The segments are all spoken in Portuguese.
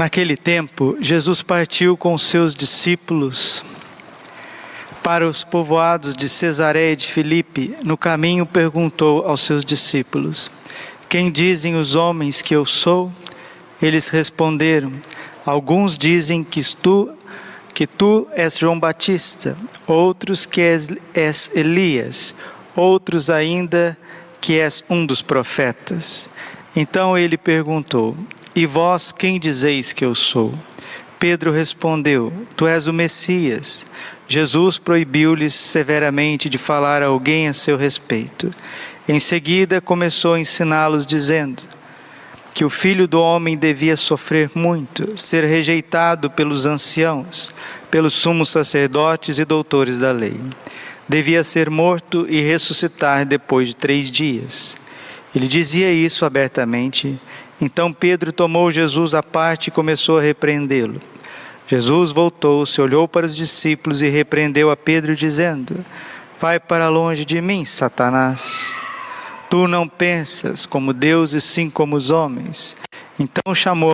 Naquele tempo, Jesus partiu com seus discípulos para os povoados de Cesareia de Filipe. No caminho, perguntou aos seus discípulos: Quem dizem os homens que eu sou? Eles responderam: Alguns dizem que tu, que tu és João Batista, outros que és, és Elias, outros ainda que és um dos profetas. Então ele perguntou: e vós quem dizeis que eu sou? Pedro respondeu: Tu és o Messias. Jesus proibiu-lhes severamente de falar a alguém a seu respeito. Em seguida começou a ensiná-los, dizendo que o filho do homem devia sofrer muito, ser rejeitado pelos anciãos, pelos sumos sacerdotes e doutores da lei. Devia ser morto e ressuscitar depois de três dias. Ele dizia isso abertamente então Pedro tomou Jesus à parte e começou a repreendê-lo. Jesus voltou-se, olhou para os discípulos e repreendeu a Pedro, dizendo: Vai para longe de mim, Satanás. Tu não pensas como Deus e sim como os homens. Então chamou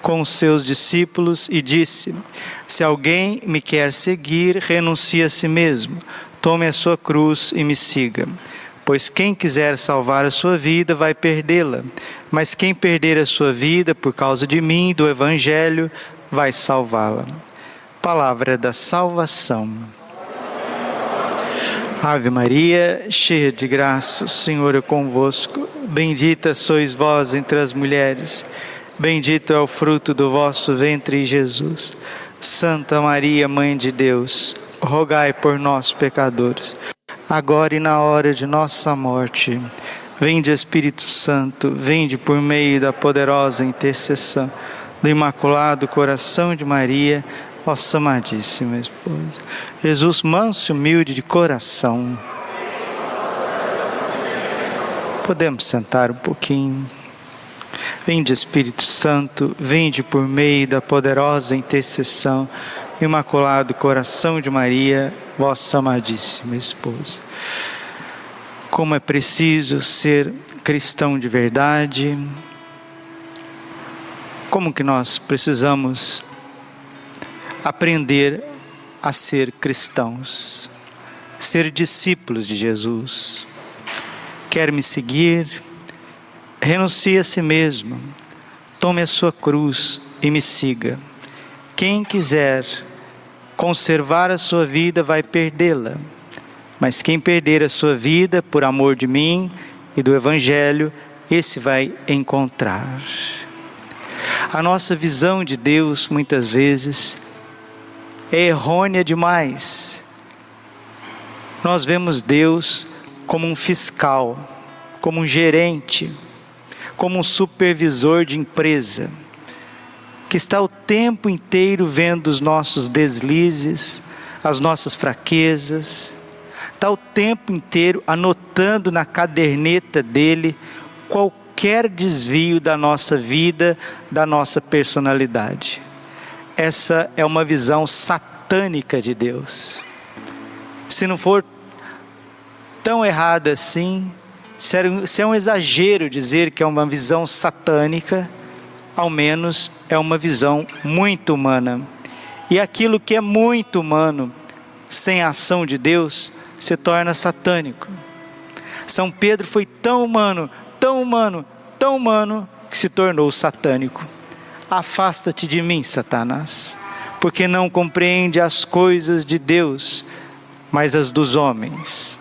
com os seus discípulos e disse: Se alguém me quer seguir, renuncie a si mesmo, tome a sua cruz e me siga. Pois quem quiser salvar a sua vida vai perdê-la, mas quem perder a sua vida por causa de mim do Evangelho vai salvá-la. Palavra da salvação. Ave Maria, cheia de graça, o Senhor é convosco. Bendita sois vós entre as mulheres, bendito é o fruto do vosso ventre, Jesus. Santa Maria, Mãe de Deus, rogai por nós, pecadores agora e na hora de nossa morte. Vinde Espírito Santo, vinde por meio da poderosa intercessão do Imaculado Coração de Maria, vossa amadíssima esposa. Jesus, manso e humilde de coração. Podemos sentar um pouquinho. Vinde Espírito Santo, vinde por meio da poderosa intercessão Imaculado Coração de Maria, vossa amadíssima esposa. Como é preciso ser cristão de verdade, como que nós precisamos aprender a ser cristãos, ser discípulos de Jesus. Quer me seguir? Renuncie a si mesmo, tome a sua cruz e me siga. Quem quiser conservar a sua vida vai perdê-la. Mas quem perder a sua vida por amor de mim e do Evangelho, esse vai encontrar. A nossa visão de Deus, muitas vezes, é errônea demais. Nós vemos Deus como um fiscal, como um gerente, como um supervisor de empresa que está o tempo inteiro vendo os nossos deslizes, as nossas fraquezas, está o tempo inteiro anotando na caderneta dele qualquer desvio da nossa vida, da nossa personalidade. Essa é uma visão satânica de Deus. Se não for tão errada assim, se é um exagero dizer que é uma visão satânica, ao menos é uma visão muito humana. E aquilo que é muito humano, sem a ação de Deus, se torna satânico. São Pedro foi tão humano, tão humano, tão humano, que se tornou satânico. Afasta-te de mim, Satanás, porque não compreende as coisas de Deus, mas as dos homens.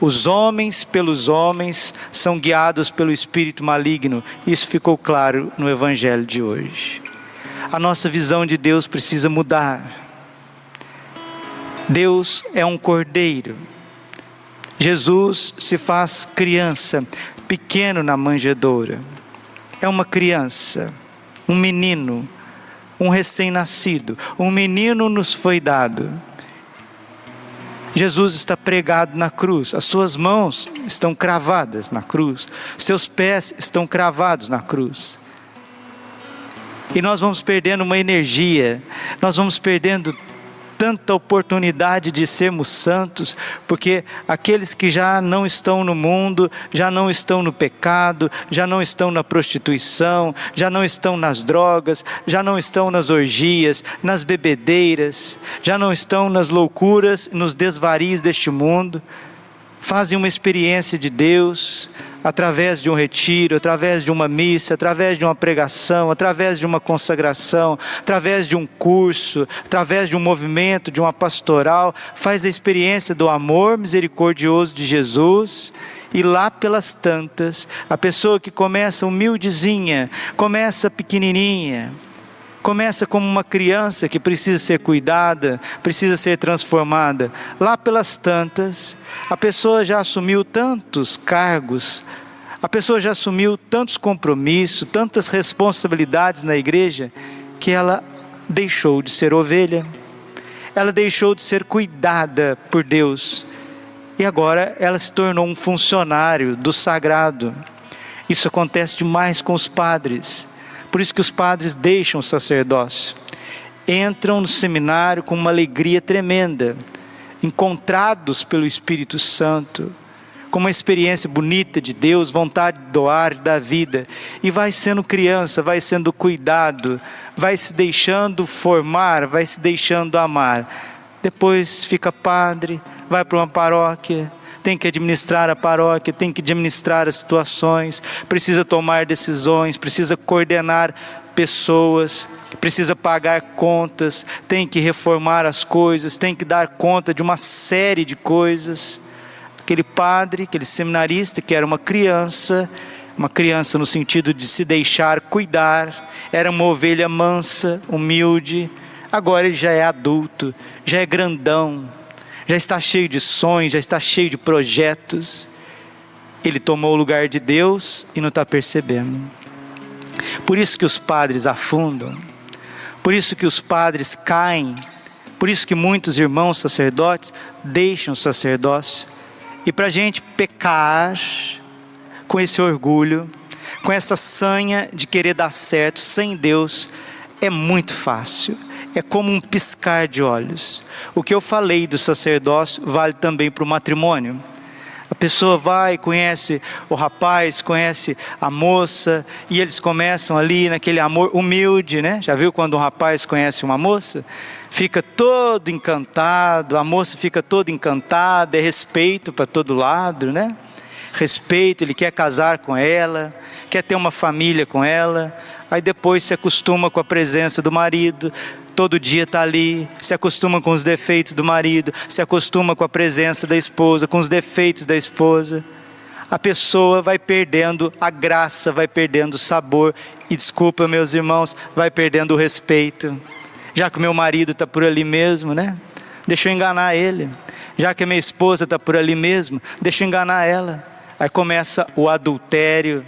Os homens pelos homens são guiados pelo espírito maligno. Isso ficou claro no evangelho de hoje. A nossa visão de Deus precisa mudar. Deus é um cordeiro. Jesus se faz criança, pequeno na manjedoura. É uma criança, um menino, um recém-nascido, um menino nos foi dado. Jesus está pregado na cruz, as suas mãos estão cravadas na cruz, seus pés estão cravados na cruz. E nós vamos perdendo uma energia, nós vamos perdendo tanta oportunidade de sermos santos, porque aqueles que já não estão no mundo, já não estão no pecado, já não estão na prostituição, já não estão nas drogas, já não estão nas orgias, nas bebedeiras, já não estão nas loucuras, nos desvarios deste mundo, fazem uma experiência de Deus, através de um retiro, através de uma missa, através de uma pregação, através de uma consagração, através de um curso, através de um movimento, de uma pastoral, faz a experiência do amor misericordioso de Jesus. E lá pelas tantas, a pessoa que começa humildezinha, começa pequenininha, começa como uma criança que precisa ser cuidada, precisa ser transformada. Lá pelas tantas, a pessoa já assumiu tantos cargos, a pessoa já assumiu tantos compromissos, tantas responsabilidades na igreja, que ela deixou de ser ovelha, ela deixou de ser cuidada por Deus, e agora ela se tornou um funcionário do sagrado. Isso acontece demais com os padres. Por isso que os padres deixam o sacerdócio, entram no seminário com uma alegria tremenda, encontrados pelo Espírito Santo, com uma experiência bonita de Deus, vontade de doar, da vida, e vai sendo criança, vai sendo cuidado, vai se deixando formar, vai se deixando amar. Depois fica padre, vai para uma paróquia, tem que administrar a paróquia, tem que administrar as situações, precisa tomar decisões, precisa coordenar pessoas, precisa pagar contas, tem que reformar as coisas, tem que dar conta de uma série de coisas. Aquele padre, aquele seminarista que era uma criança, uma criança no sentido de se deixar cuidar, era uma ovelha mansa, humilde, agora ele já é adulto, já é grandão, já está cheio de sonhos, já está cheio de projetos. Ele tomou o lugar de Deus e não está percebendo. Por isso que os padres afundam, por isso que os padres caem, por isso que muitos irmãos sacerdotes deixam o sacerdócio. E para a gente pecar com esse orgulho, com essa sanha de querer dar certo sem Deus, é muito fácil é como um piscar de olhos. O que eu falei do sacerdócio vale também para o matrimônio. A pessoa vai, conhece o rapaz, conhece a moça, e eles começam ali naquele amor humilde, né? Já viu quando um rapaz conhece uma moça? Fica todo encantado, a moça fica toda encantada, é respeito para todo lado, né? Respeito, ele quer casar com ela, quer ter uma família com ela, aí depois se acostuma com a presença do marido, todo dia está ali, se acostuma com os defeitos do marido, se acostuma com a presença da esposa, com os defeitos da esposa. A pessoa vai perdendo a graça, vai perdendo o sabor, e desculpa, meus irmãos, vai perdendo o respeito. Já que o meu marido está por ali mesmo, né? Deixa eu enganar ele. Já que a minha esposa está por ali mesmo, deixa eu enganar ela. Aí começa o adultério,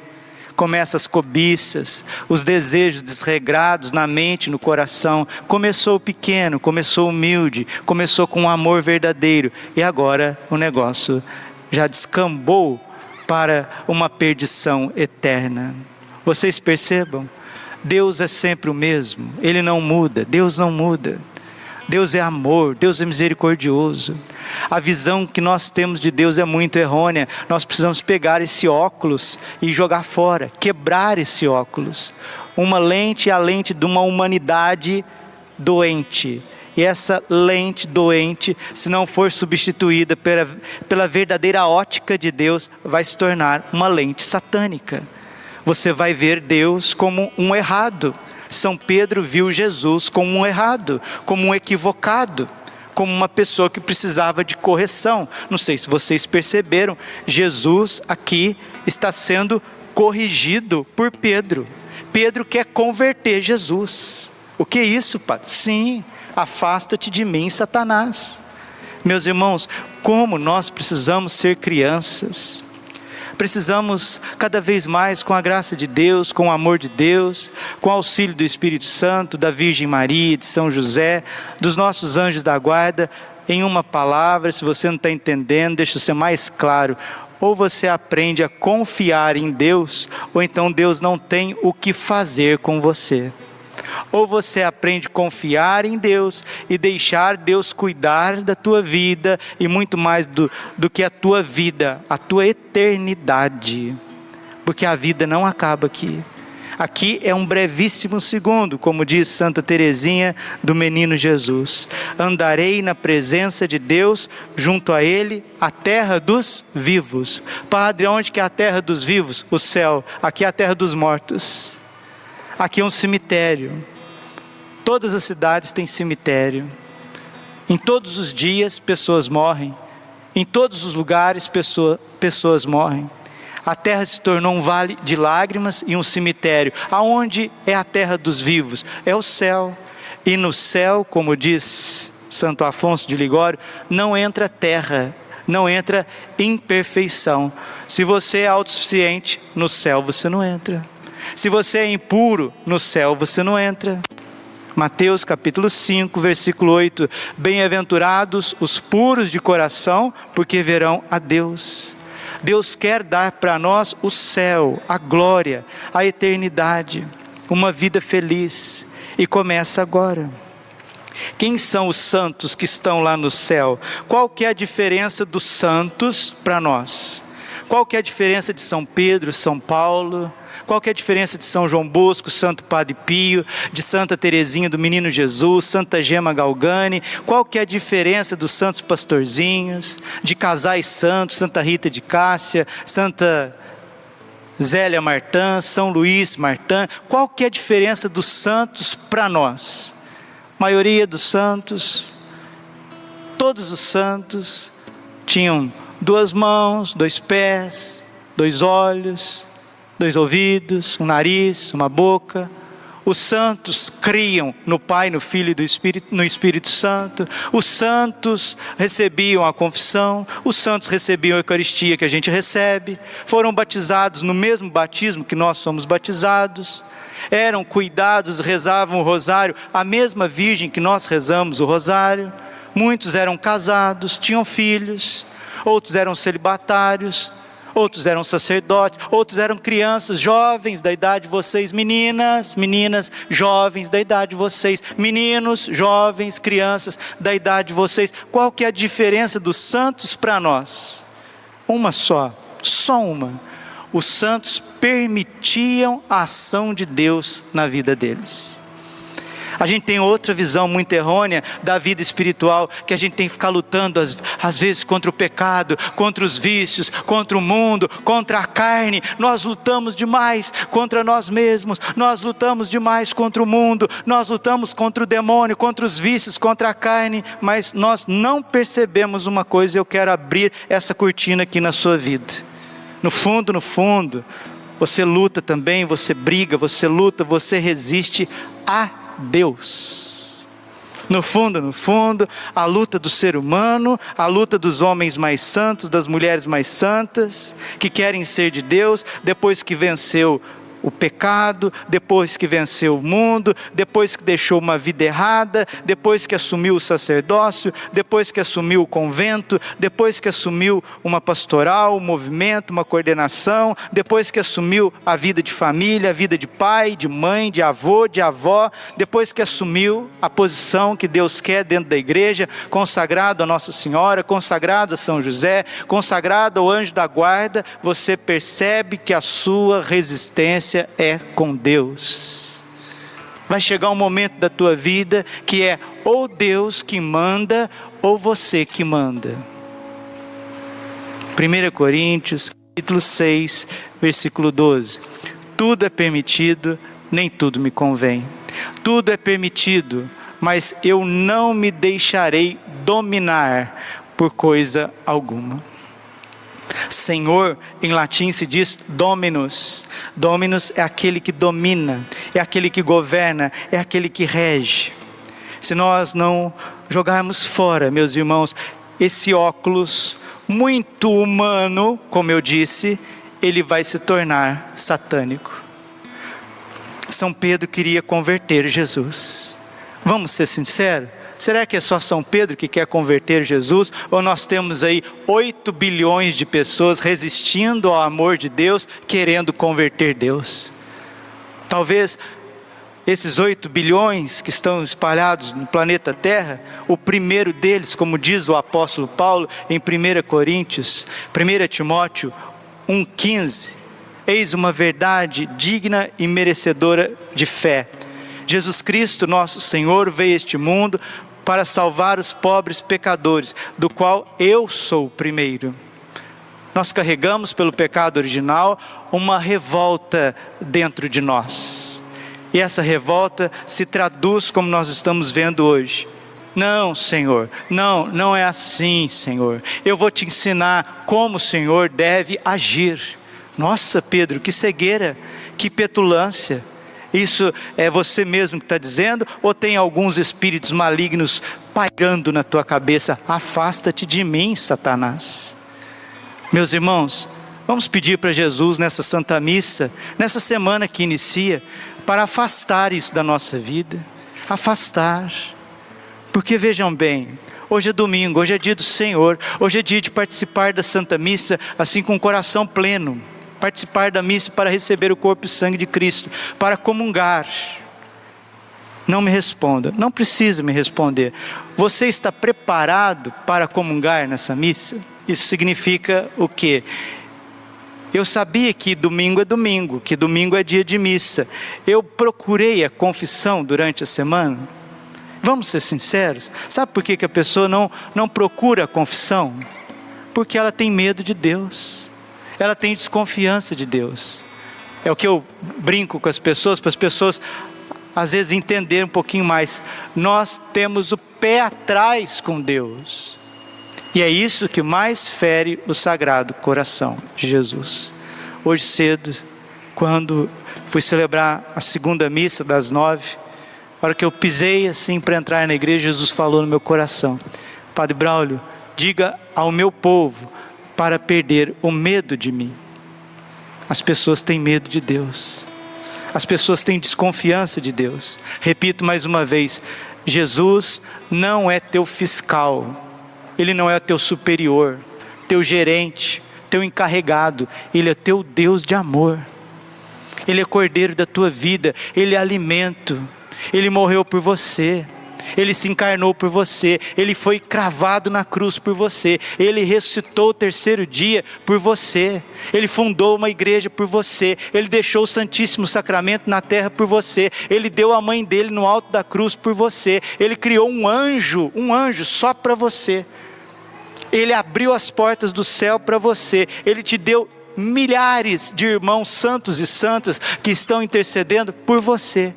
começa as cobiças, os desejos desregrados na mente, no coração. Começou pequeno, começou humilde, começou com um amor verdadeiro e agora o negócio já descambou para uma perdição eterna. Vocês percebam? Deus é sempre o mesmo, Ele não muda, Deus não muda. Deus é amor, Deus é misericordioso. A visão que nós temos de Deus é muito errônea. Nós precisamos pegar esse óculos e jogar fora, quebrar esse óculos. Uma lente é a lente de uma humanidade doente. E essa lente doente, se não for substituída pela, pela verdadeira ótica de Deus, vai se tornar uma lente satânica. Você vai ver Deus como um errado são Pedro viu Jesus como um errado, como um equivocado, como uma pessoa que precisava de correção. Não sei se vocês perceberam, Jesus aqui está sendo corrigido por Pedro. Pedro quer converter Jesus. O que é isso, Padre? Sim, afasta-te de mim, Satanás. Meus irmãos, como nós precisamos ser crianças. Precisamos cada vez mais, com a graça de Deus, com o amor de Deus, com o auxílio do Espírito Santo, da Virgem Maria, de São José, dos nossos anjos da guarda, em uma palavra, se você não está entendendo, deixa eu ser mais claro. Ou você aprende a confiar em Deus, ou então Deus não tem o que fazer com você. Ou você aprende a confiar em Deus e deixar Deus cuidar da tua vida e muito mais do, do que a tua vida, a tua eternidade. Porque a vida não acaba aqui. Aqui é um brevíssimo segundo, como diz Santa Teresinha do Menino Jesus. Andarei na presença de Deus, junto a Ele, a terra dos vivos. Padre, onde que é a terra dos vivos? O céu. Aqui é a terra dos mortos. Aqui é um cemitério. Todas as cidades têm cemitério. Em todos os dias, pessoas morrem. Em todos os lugares, pessoa, pessoas morrem. A terra se tornou um vale de lágrimas e um cemitério. Aonde é a terra dos vivos? É o céu. E no céu, como diz Santo Afonso de Ligório, não entra terra, não entra imperfeição. Se você é autossuficiente, no céu você não entra. Se você é impuro, no céu você não entra. Mateus capítulo 5, versículo 8: Bem-aventurados os puros de coração, porque verão a Deus. Deus quer dar para nós o céu, a glória, a eternidade, uma vida feliz, e começa agora. Quem são os santos que estão lá no céu? Qual que é a diferença dos santos para nós? Qual que é a diferença de São Pedro, São Paulo, qual que é a diferença de São João Bosco, Santo Padre Pio, de Santa Teresinha do Menino Jesus, Santa Gema Galgani? Qual que é a diferença dos santos pastorzinhos, de casais santos, Santa Rita de Cássia, Santa Zélia Martã, São Luís Martã? Qual que é a diferença dos santos para nós? A maioria dos santos, todos os santos tinham duas mãos, dois pés, dois olhos, dois ouvidos, um nariz, uma boca. Os santos criam no Pai, no Filho e no Espírito Santo. Os santos recebiam a confissão, os santos recebiam a Eucaristia que a gente recebe, foram batizados no mesmo batismo que nós somos batizados, eram cuidados, rezavam o rosário, a mesma Virgem que nós rezamos o rosário. Muitos eram casados, tinham filhos, outros eram celibatários, outros eram sacerdotes, outros eram crianças, jovens da idade de vocês, meninas, meninas, jovens da idade de vocês, meninos, jovens, crianças da idade de vocês. Qual que é a diferença dos santos para nós? Uma só, só uma. Os santos permitiam a ação de Deus na vida deles. A gente tem outra visão muito errônea da vida espiritual, que a gente tem que ficar lutando às, às vezes contra o pecado, contra os vícios, contra o mundo, contra a carne. Nós lutamos demais contra nós mesmos, nós lutamos demais contra o mundo, nós lutamos contra o demônio, contra os vícios, contra a carne, mas nós não percebemos uma coisa, eu quero abrir essa cortina aqui na sua vida. No fundo, no fundo, você luta também, você briga, você luta, você resiste a Deus. No fundo, no fundo, a luta do ser humano, a luta dos homens mais santos, das mulheres mais santas, que querem ser de Deus, depois que venceu o pecado, depois que venceu o mundo, depois que deixou uma vida errada, depois que assumiu o sacerdócio, depois que assumiu o convento, depois que assumiu uma pastoral, um movimento, uma coordenação, depois que assumiu a vida de família, a vida de pai, de mãe, de avô, de avó, depois que assumiu a posição que Deus quer dentro da igreja, consagrado a Nossa Senhora, consagrado a São José, consagrado ao anjo da guarda, você percebe que a sua resistência é com Deus. Vai chegar um momento da tua vida que é ou Deus que manda ou você que manda. 1 Coríntios, capítulo 6, versículo 12. Tudo é permitido, nem tudo me convém. Tudo é permitido, mas eu não me deixarei dominar por coisa alguma. Senhor, em latim se diz dominus. Dominus é aquele que domina, é aquele que governa, é aquele que rege. Se nós não jogarmos fora, meus irmãos, esse óculos muito humano, como eu disse, ele vai se tornar satânico. São Pedro queria converter Jesus. Vamos ser sinceros? Será que é só São Pedro que quer converter Jesus? Ou nós temos aí 8 bilhões de pessoas resistindo ao amor de Deus, querendo converter Deus? Talvez esses 8 bilhões que estão espalhados no planeta Terra, o primeiro deles, como diz o apóstolo Paulo em 1 Coríntios, 1 Timóteo 1,15, eis uma verdade digna e merecedora de fé. Jesus Cristo, nosso Senhor, veio a este mundo para salvar os pobres pecadores, do qual eu sou o primeiro. Nós carregamos pelo pecado original uma revolta dentro de nós. E essa revolta se traduz como nós estamos vendo hoje. Não, Senhor, não, não é assim, Senhor. Eu vou te ensinar como o Senhor deve agir. Nossa, Pedro, que cegueira, que petulância. Isso é você mesmo que está dizendo, ou tem alguns espíritos malignos pairando na tua cabeça? Afasta-te de mim, Satanás. Meus irmãos, vamos pedir para Jesus nessa Santa Missa, nessa semana que inicia, para afastar isso da nossa vida. Afastar. Porque vejam bem, Hoje é domingo, hoje é dia do Senhor, hoje é dia de participar da Santa Missa, assim com o coração pleno participar da missa para receber o corpo e sangue de Cristo, para comungar. Não me responda, não precisa me responder. Você está preparado para comungar nessa missa? Isso significa o quê? Eu sabia que domingo é domingo, que domingo é dia de missa. Eu procurei a confissão durante a semana. Vamos ser sinceros? Sabe por que, a pessoa não, não procura a confissão? Porque ela tem medo de Deus ela tem desconfiança de Deus. É o que eu brinco com as pessoas, para as pessoas às vezes entenderem um pouquinho mais. Nós temos o pé atrás com Deus. E é isso que mais fere o sagrado coração de Jesus. Hoje cedo, quando fui celebrar a segunda missa das nove, a hora que eu pisei assim para entrar na igreja, Jesus falou no meu coração: Padre Braulio, diga ao meu povo para perder o medo de mim. As pessoas têm medo de Deus. As pessoas têm desconfiança de Deus. Repito mais uma vez: Jesus não é teu fiscal, Ele não é teu superior, teu gerente, teu encarregado, Ele é teu Deus de amor. Ele é cordeiro da tua vida, Ele é alimento, Ele morreu por você. Ele se encarnou por você, ele foi cravado na cruz por você, ele ressuscitou o terceiro dia por você, ele fundou uma igreja por você, ele deixou o Santíssimo Sacramento na terra por você, ele deu a mãe dele no alto da cruz por você, ele criou um anjo, um anjo só para você. Ele abriu as portas do céu para você, ele te deu milhares de irmãos santos e santas que estão intercedendo por você.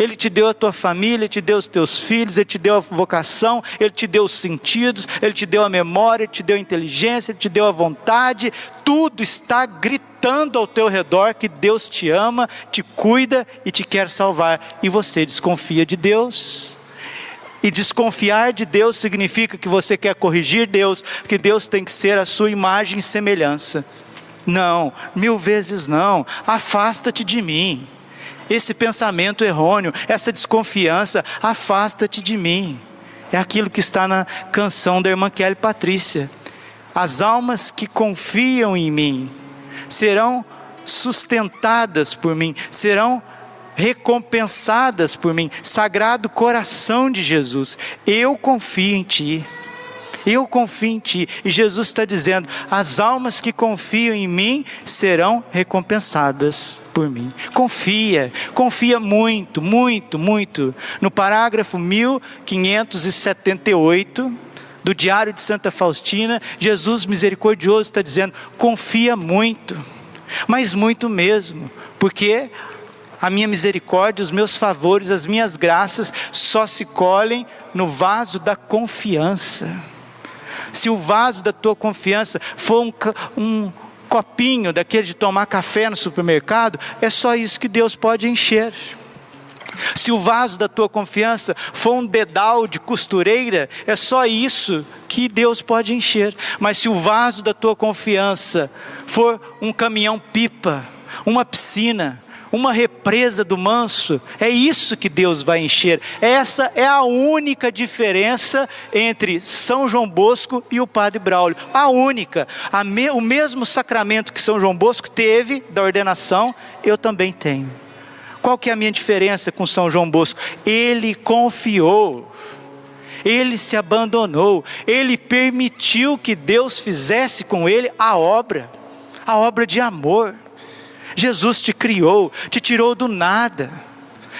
Ele te deu a tua família, Ele te deu os teus filhos, Ele te deu a vocação, Ele te deu os sentidos, Ele te deu a memória, Ele te deu a inteligência, Ele te deu a vontade. Tudo está gritando ao teu redor que Deus te ama, te cuida e te quer salvar. E você desconfia de Deus. E desconfiar de Deus significa que você quer corrigir Deus, que Deus tem que ser a sua imagem e semelhança. Não, mil vezes não. Afasta-te de mim. Esse pensamento errôneo, essa desconfiança, afasta-te de mim. É aquilo que está na canção da irmã Kelly Patrícia. As almas que confiam em mim serão sustentadas por mim, serão recompensadas por mim. Sagrado coração de Jesus, eu confio em Ti. Eu confio em Ti. E Jesus está dizendo: as almas que confiam em mim serão recompensadas por mim. Confia, confia muito, muito, muito. No parágrafo 1578 do Diário de Santa Faustina, Jesus misericordioso está dizendo: confia muito, mas muito mesmo, porque a minha misericórdia, os meus favores, as minhas graças só se colhem no vaso da confiança se o vaso da tua confiança for um, um copinho daquele de tomar café no supermercado, é só isso que Deus pode encher. Se o vaso da tua confiança for um dedal de costureira, é só isso que Deus pode encher. Mas se o vaso da tua confiança for um caminhão-pipa, uma piscina, uma represa do manso, é isso que Deus vai encher. Essa é a única diferença entre São João Bosco e o Padre Braulio. A única. A me, o mesmo sacramento que São João Bosco teve da ordenação, eu também tenho. Qual que é a minha diferença com São João Bosco? Ele confiou. Ele se abandonou, ele permitiu que Deus fizesse com ele a obra, a obra de amor. Jesus te criou, te tirou do nada,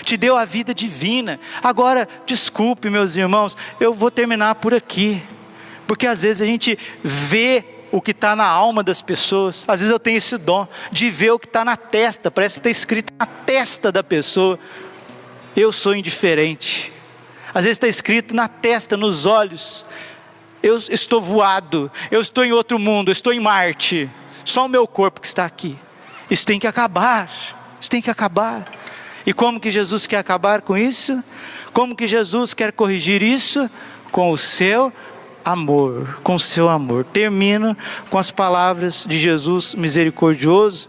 te deu a vida divina. Agora, desculpe, meus irmãos, eu vou terminar por aqui, porque às vezes a gente vê o que está na alma das pessoas. Às vezes eu tenho esse dom de ver o que está na testa, parece que está escrito na testa da pessoa. Eu sou indiferente. Às vezes está escrito na testa, nos olhos. Eu estou voado, eu estou em outro mundo, eu estou em Marte. Só o meu corpo que está aqui. Isso tem que acabar. Isso tem que acabar. E como que Jesus quer acabar com isso? Como que Jesus quer corrigir isso? Com o seu amor, com o seu amor. Termino com as palavras de Jesus misericordioso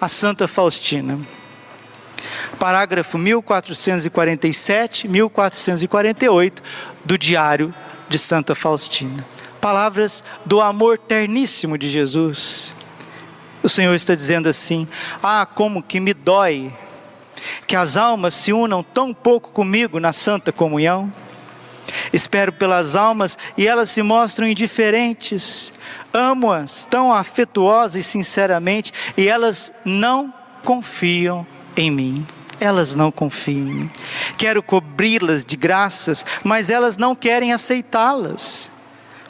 a Santa Faustina. Parágrafo 1447, 1448 do Diário de Santa Faustina. Palavras do amor terníssimo de Jesus. O Senhor está dizendo assim: Ah, como que me dói que as almas se unam tão pouco comigo na santa comunhão. Espero pelas almas e elas se mostram indiferentes. Amo-as tão afetuosa e sinceramente e elas não confiam em mim. Elas não confiam. Quero cobri-las de graças, mas elas não querem aceitá-las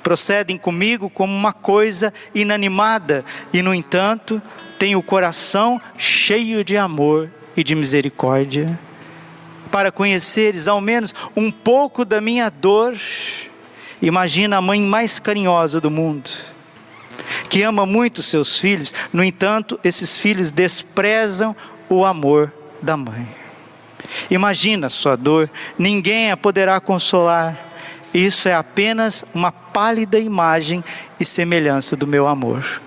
procedem comigo como uma coisa inanimada e, no entanto, têm o coração cheio de amor e de misericórdia. Para conheceres ao menos um pouco da minha dor, imagina a mãe mais carinhosa do mundo, que ama muito seus filhos, no entanto, esses filhos desprezam o amor da mãe. Imagina sua dor, ninguém a poderá consolar isso é apenas uma pálida imagem e semelhança do meu amor.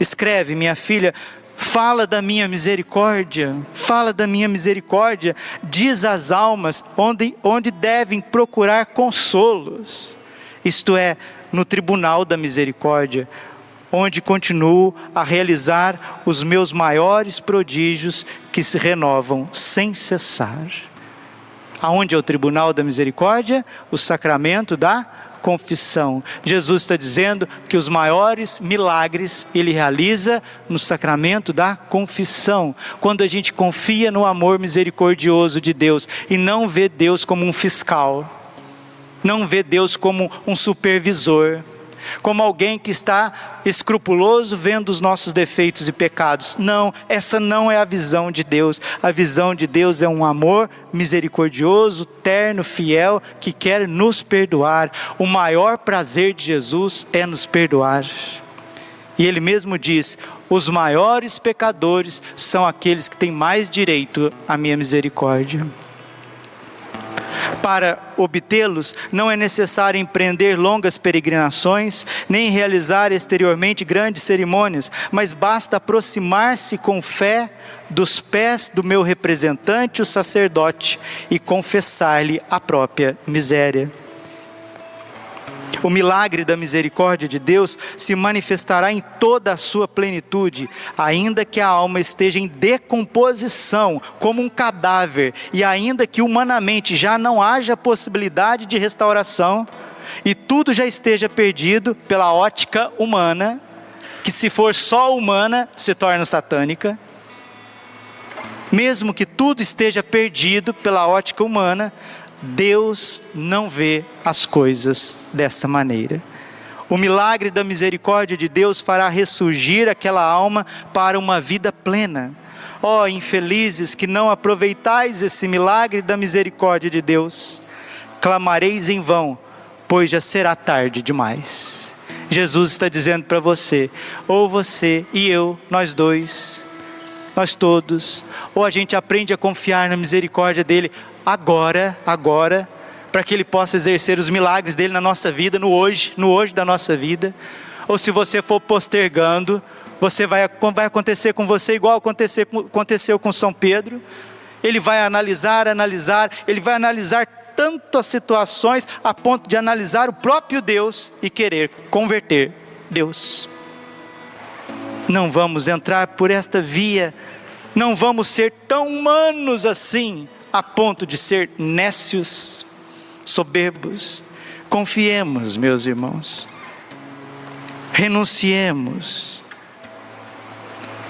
Escreve, minha filha, fala da minha misericórdia, fala da minha misericórdia, diz às almas onde, onde devem procurar consolos, isto é, no tribunal da misericórdia, onde continuo a realizar os meus maiores prodígios que se renovam sem cessar. Aonde é o tribunal da misericórdia? O sacramento da confissão. Jesus está dizendo que os maiores milagres ele realiza no sacramento da confissão, quando a gente confia no amor misericordioso de Deus e não vê Deus como um fiscal, não vê Deus como um supervisor como alguém que está escrupuloso vendo os nossos defeitos e pecados. Não, essa não é a visão de Deus. A visão de Deus é um amor misericordioso, terno, fiel, que quer nos perdoar. O maior prazer de Jesus é nos perdoar. E ele mesmo diz: os maiores pecadores são aqueles que têm mais direito à minha misericórdia. Para obtê-los, não é necessário empreender longas peregrinações, nem realizar exteriormente grandes cerimônias, mas basta aproximar-se com fé dos pés do meu representante, o sacerdote, e confessar-lhe a própria miséria. O milagre da misericórdia de Deus se manifestará em toda a sua plenitude, ainda que a alma esteja em decomposição, como um cadáver, e ainda que humanamente já não haja possibilidade de restauração, e tudo já esteja perdido pela ótica humana, que se for só humana, se torna satânica. Mesmo que tudo esteja perdido pela ótica humana, Deus não vê as coisas dessa maneira. O milagre da misericórdia de Deus fará ressurgir aquela alma para uma vida plena. Ó oh, infelizes que não aproveitais esse milagre da misericórdia de Deus, clamareis em vão, pois já será tarde demais. Jesus está dizendo para você, ou você e eu, nós dois, nós todos, ou a gente aprende a confiar na misericórdia dele agora, agora, para que ele possa exercer os milagres dele na nossa vida, no hoje, no hoje da nossa vida, ou se você for postergando, você vai, vai acontecer com você igual acontecer, aconteceu com São Pedro. Ele vai analisar, analisar, ele vai analisar tanto as situações a ponto de analisar o próprio Deus e querer converter Deus. Não vamos entrar por esta via, não vamos ser tão humanos assim, a ponto de ser nécios, soberbos. Confiemos, meus irmãos, renunciemos,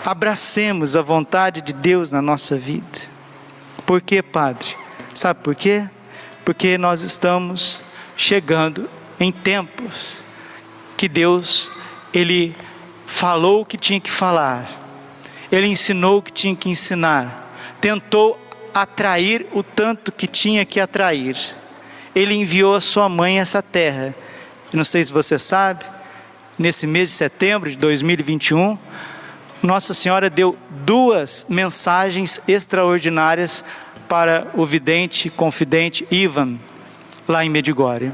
abracemos a vontade de Deus na nossa vida. Por quê, Padre? Sabe por quê? Porque nós estamos chegando em tempos que Deus, Ele falou o que tinha que falar, Ele ensinou o que tinha que ensinar, tentou atrair o tanto que tinha que atrair. Ele enviou a sua mãe a essa terra. Não sei se você sabe, nesse mês de setembro de 2021, Nossa Senhora deu duas mensagens extraordinárias para o vidente, confidente Ivan, lá em Medigore.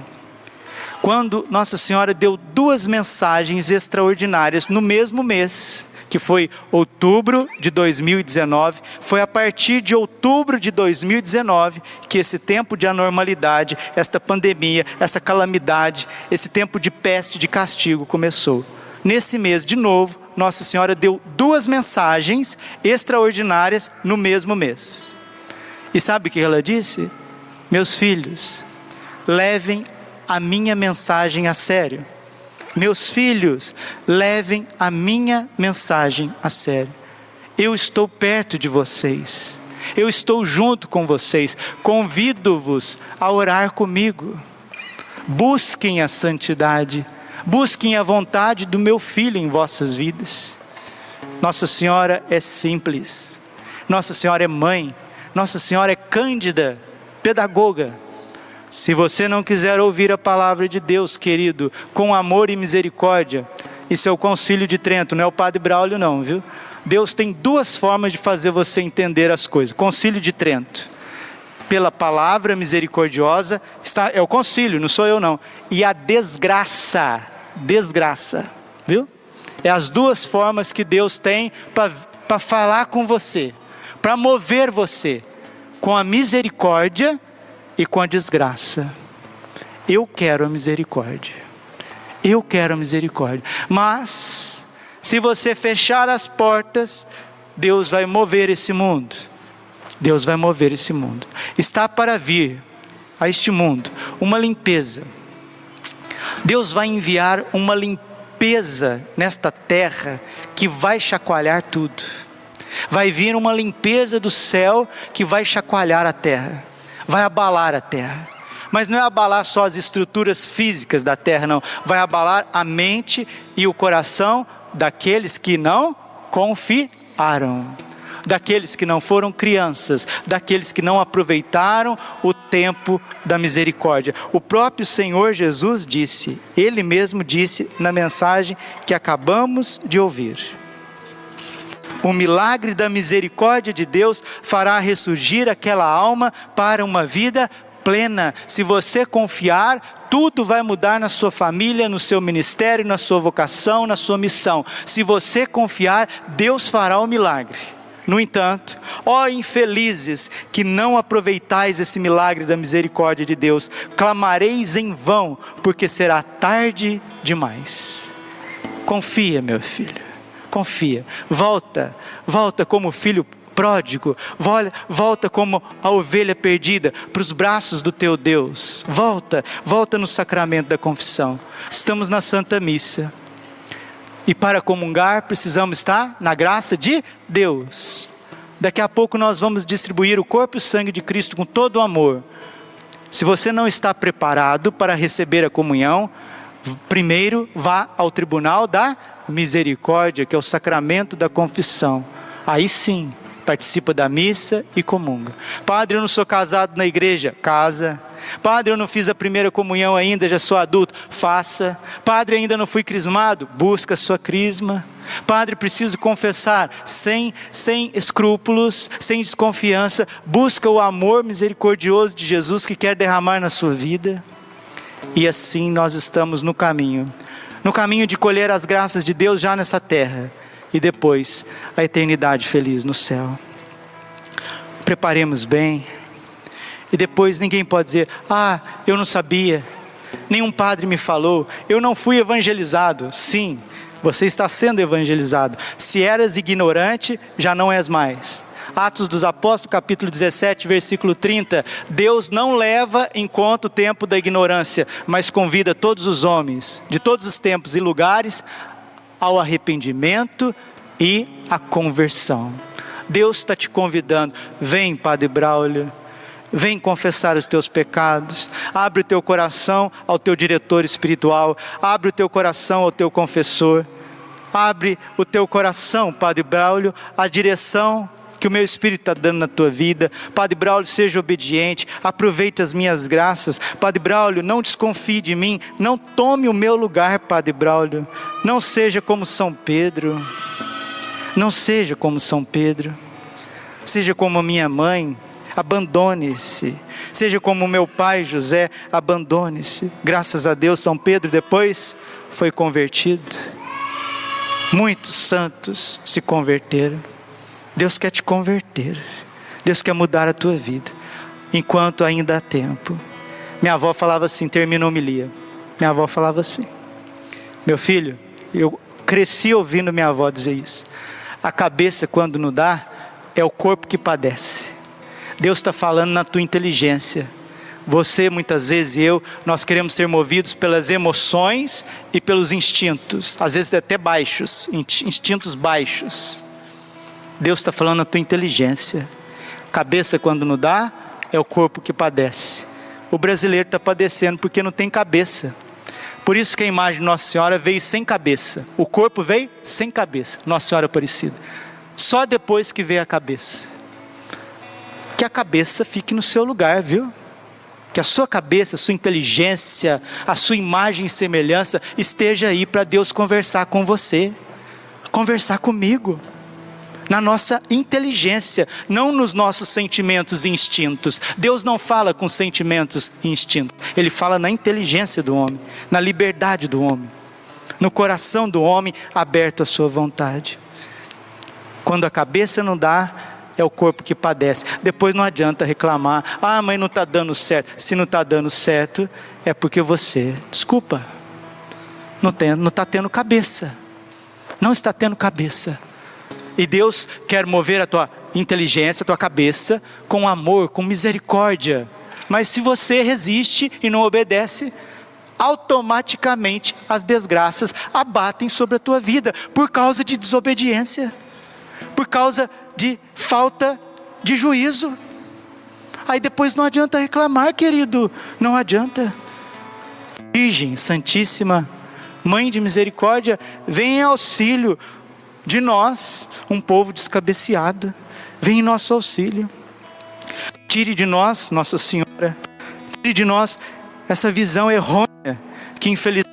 Quando Nossa Senhora deu duas mensagens extraordinárias no mesmo mês, que foi outubro de 2019, foi a partir de outubro de 2019 que esse tempo de anormalidade, esta pandemia, essa calamidade, esse tempo de peste, de castigo começou. Nesse mês, de novo, Nossa Senhora deu duas mensagens extraordinárias no mesmo mês. E sabe o que ela disse? Meus filhos, levem a minha mensagem a sério. Meus filhos, levem a minha mensagem a sério. Eu estou perto de vocês. Eu estou junto com vocês. Convido-vos a orar comigo. Busquem a santidade. Busquem a vontade do meu filho em vossas vidas. Nossa Senhora é simples. Nossa Senhora é mãe nossa Senhora é cândida, pedagoga. Se você não quiser ouvir a palavra de Deus, querido, com amor e misericórdia, isso é o concílio de Trento, não é o Padre Braulio, não, viu? Deus tem duas formas de fazer você entender as coisas. Concílio de Trento, pela palavra misericordiosa, está, é o concílio, não sou eu não. E a desgraça, desgraça, viu? É as duas formas que Deus tem para falar com você, para mover você com a misericórdia e com a desgraça. Eu quero a misericórdia. Eu quero a misericórdia. Mas, se você fechar as portas, Deus vai mover esse mundo. Deus vai mover esse mundo. Está para vir a este mundo uma limpeza. Deus vai enviar uma limpeza nesta terra que vai chacoalhar tudo vai vir uma limpeza do céu que vai chacoalhar a terra, vai abalar a terra. Mas não é abalar só as estruturas físicas da terra, não. Vai abalar a mente e o coração daqueles que não confiaram, daqueles que não foram crianças, daqueles que não aproveitaram o tempo da misericórdia. O próprio Senhor Jesus disse, ele mesmo disse na mensagem que acabamos de ouvir. O milagre da misericórdia de Deus fará ressurgir aquela alma para uma vida plena. Se você confiar, tudo vai mudar na sua família, no seu ministério, na sua vocação, na sua missão. Se você confiar, Deus fará o milagre. No entanto, ó infelizes que não aproveitais esse milagre da misericórdia de Deus, clamareis em vão, porque será tarde demais. Confia, meu filho confia. Volta, volta como filho pródigo, volta como a ovelha perdida para os braços do teu Deus. Volta, volta no sacramento da confissão. Estamos na Santa Missa. E para comungar precisamos estar na graça de Deus. Daqui a pouco nós vamos distribuir o corpo e o sangue de Cristo com todo o amor. Se você não está preparado para receber a comunhão, primeiro vá ao tribunal da misericórdia, que é o sacramento da confissão. Aí sim, participa da missa e comunga. Padre, eu não sou casado na igreja. Casa. Padre, eu não fiz a primeira comunhão ainda, já sou adulto. Faça. Padre, ainda não fui crismado. Busca a sua crisma. Padre, preciso confessar, sem, sem escrúpulos, sem desconfiança, busca o amor misericordioso de Jesus que quer derramar na sua vida. E assim nós estamos no caminho no caminho de colher as graças de Deus já nessa terra e depois a eternidade feliz no céu. Preparemos bem, e depois ninguém pode dizer: Ah, eu não sabia, nenhum padre me falou, eu não fui evangelizado. Sim, você está sendo evangelizado. Se eras ignorante, já não és mais. Atos dos Apóstolos, capítulo 17, versículo 30. Deus não leva em conta o tempo da ignorância, mas convida todos os homens, de todos os tempos e lugares, ao arrependimento e à conversão. Deus está te convidando. Vem, Padre Braulio. Vem confessar os teus pecados, abre o teu coração ao teu diretor espiritual, abre o teu coração ao teu confessor, abre o teu coração, Padre Braulio, à direção que o meu Espírito está dando na tua vida. Padre Braulio, seja obediente, aproveite as minhas graças. Padre Braulio, não desconfie de mim, não tome o meu lugar, Padre Braulio. Não seja como São Pedro, não seja como São Pedro, seja como a minha mãe, abandone-se. Seja como meu pai José, abandone-se. Graças a Deus, São Pedro depois foi convertido. Muitos santos se converteram. Deus quer te converter. Deus quer mudar a tua vida. Enquanto ainda há tempo. Minha avó falava assim, termina a homilia. Minha avó falava assim: Meu filho, eu cresci ouvindo minha avó dizer isso. A cabeça, quando não dá, é o corpo que padece. Deus está falando na tua inteligência. Você, muitas vezes, e eu, nós queremos ser movidos pelas emoções e pelos instintos, às vezes até baixos, instintos baixos. Deus está falando a tua inteligência. Cabeça, quando não dá, é o corpo que padece. O brasileiro está padecendo porque não tem cabeça. Por isso que a imagem de Nossa Senhora veio sem cabeça. O corpo veio sem cabeça. Nossa Senhora Aparecida. Só depois que veio a cabeça. Que a cabeça fique no seu lugar, viu? Que a sua cabeça, a sua inteligência, a sua imagem e semelhança esteja aí para Deus conversar com você, conversar comigo na nossa inteligência, não nos nossos sentimentos e instintos. Deus não fala com sentimentos e instintos, Ele fala na inteligência do homem, na liberdade do homem, no coração do homem aberto à sua vontade. Quando a cabeça não dá, é o corpo que padece. Depois não adianta reclamar, ah, mãe, não está dando certo. Se não está dando certo, é porque você, desculpa, não está tá tendo cabeça. Não está tendo cabeça. E Deus quer mover a tua inteligência, a tua cabeça com amor, com misericórdia. Mas se você resiste e não obedece, automaticamente as desgraças abatem sobre a tua vida por causa de desobediência, por causa de falta de juízo. Aí depois não adianta reclamar, querido, não adianta. Virgem Santíssima, Mãe de Misericórdia, vem em auxílio de nós, um povo descabeceado. Vem em nosso auxílio. Tire de nós, Nossa Senhora, tire de nós essa visão errônea que infelizmente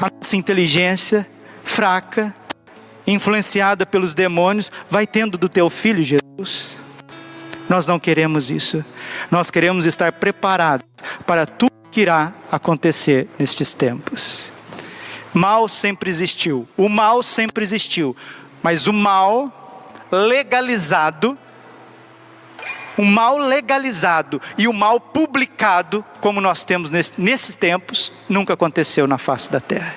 a nossa inteligência fraca, influenciada pelos demônios, vai tendo do teu filho Jesus. Nós não queremos isso. Nós queremos estar preparados para tudo que irá acontecer nestes tempos. Mal sempre existiu, o mal sempre existiu, mas o mal legalizado, o mal legalizado e o mal publicado, como nós temos nesses tempos, nunca aconteceu na face da terra.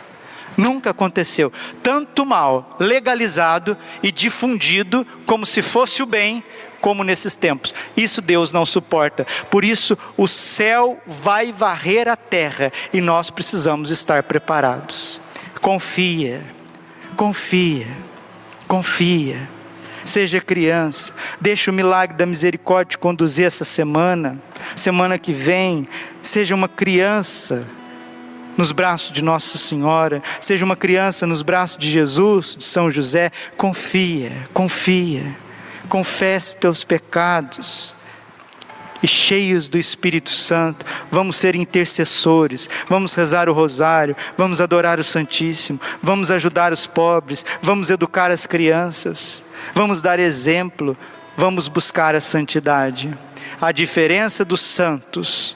Nunca aconteceu. Tanto mal legalizado e difundido, como se fosse o bem, como nesses tempos. Isso Deus não suporta. Por isso, o céu vai varrer a terra e nós precisamos estar preparados. Confia, confia, confia. Seja criança, deixa o milagre da misericórdia conduzir essa semana, semana que vem. Seja uma criança nos braços de Nossa Senhora, seja uma criança nos braços de Jesus, de São José. Confia, confia, confesse teus pecados e cheios do Espírito Santo, vamos ser intercessores, vamos rezar o rosário, vamos adorar o Santíssimo, vamos ajudar os pobres, vamos educar as crianças, vamos dar exemplo, vamos buscar a santidade. A diferença dos santos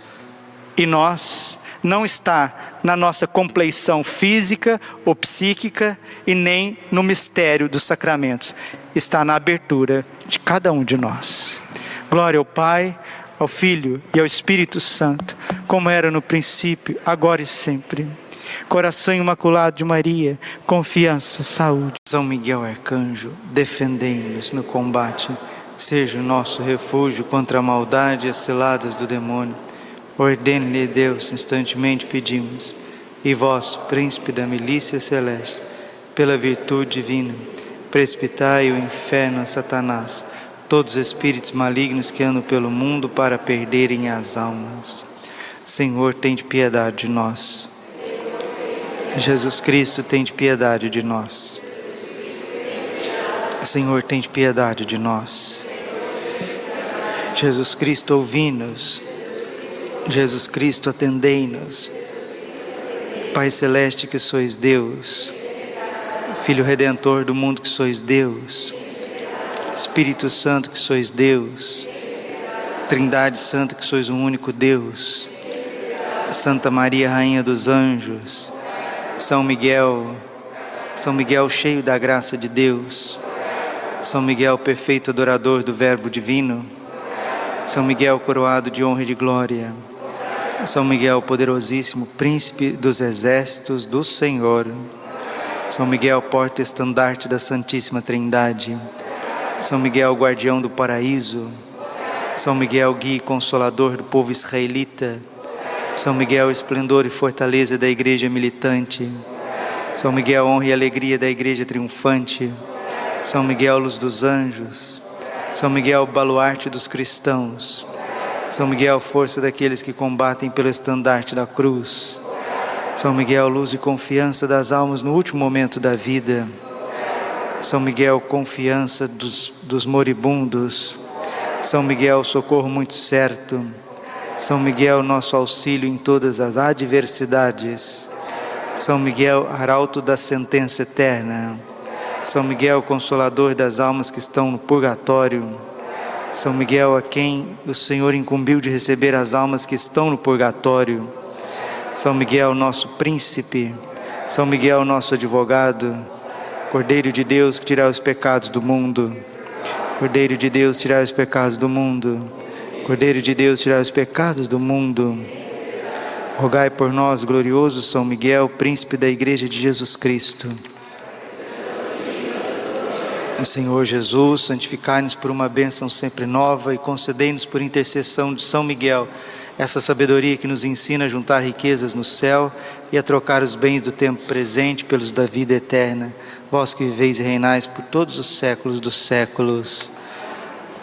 e nós não está na nossa compleição física ou psíquica e nem no mistério dos sacramentos, está na abertura de cada um de nós. Glória ao Pai, ao Filho e ao Espírito Santo, como era no princípio, agora e sempre. Coração imaculado de Maria, confiança, saúde. São Miguel Arcanjo, defendei-nos no combate, seja o nosso refúgio contra a maldade e as ciladas do demônio. Ordene-lhe Deus, instantemente pedimos. E vós, príncipe da milícia celeste, pela virtude divina, precipitai o inferno a Satanás, todos os espíritos malignos que andam pelo mundo para perderem as almas. Senhor, tem de piedade de nós. Jesus Cristo, tem de piedade de nós. Senhor, tem de piedade de nós. Jesus Cristo, ouvi-nos. Jesus Cristo, atendei-nos. Pai Celeste que sois Deus, Filho Redentor do mundo que sois Deus, Espírito Santo que sois Deus, Trindade Santa que sois um único Deus, Santa Maria, Rainha dos Anjos, São Miguel, São Miguel cheio da graça de Deus, São Miguel perfeito adorador do Verbo Divino, São Miguel coroado de honra e de glória, são Miguel, poderosíssimo príncipe dos exércitos do Senhor. São Miguel, porta-estandarte da Santíssima Trindade. São Miguel, guardião do paraíso. São Miguel, guia e consolador do povo israelita. São Miguel, esplendor e fortaleza da igreja militante. São Miguel, honra e alegria da igreja triunfante. São Miguel, luz dos anjos. São Miguel, baluarte dos cristãos. São Miguel, força daqueles que combatem pelo estandarte da cruz. São Miguel, luz e confiança das almas no último momento da vida. São Miguel, confiança dos, dos moribundos. São Miguel, socorro muito certo. São Miguel, nosso auxílio em todas as adversidades. São Miguel, arauto da sentença eterna. São Miguel, consolador das almas que estão no purgatório. São Miguel, a quem o Senhor incumbiu de receber as almas que estão no purgatório. São Miguel, nosso príncipe. São Miguel, nosso advogado. Cordeiro de Deus que tirar os pecados do mundo. Cordeiro de Deus, tirar os pecados do mundo. Cordeiro de Deus, tirar os pecados do mundo. Rogai por nós, glorioso São Miguel, príncipe da Igreja de Jesus Cristo. Senhor Jesus, santificai-nos por uma bênção sempre nova e concedei-nos por intercessão de São Miguel essa sabedoria que nos ensina a juntar riquezas no céu e a trocar os bens do tempo presente pelos da vida eterna. Vós que viveis e reinais por todos os séculos dos séculos.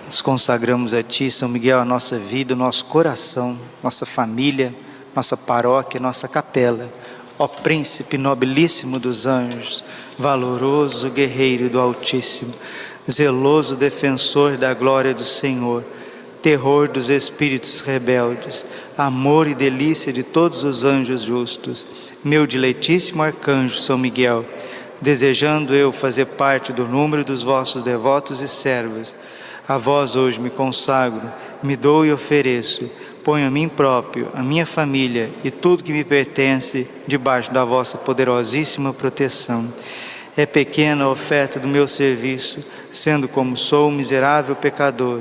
Nos consagramos a Ti, São Miguel, a nossa vida, o nosso coração, nossa família, nossa paróquia, nossa capela. Ó Príncipe nobilíssimo dos anjos, valoroso guerreiro do Altíssimo, zeloso defensor da glória do Senhor, terror dos espíritos rebeldes, amor e delícia de todos os anjos justos, meu diletíssimo arcanjo São Miguel, desejando eu fazer parte do número dos vossos devotos e servos, a vós hoje me consagro, me dou e ofereço, ponho a mim próprio, a minha família e tudo que me pertence debaixo da vossa poderosíssima proteção. É pequena a oferta do meu serviço, sendo como sou um miserável pecador,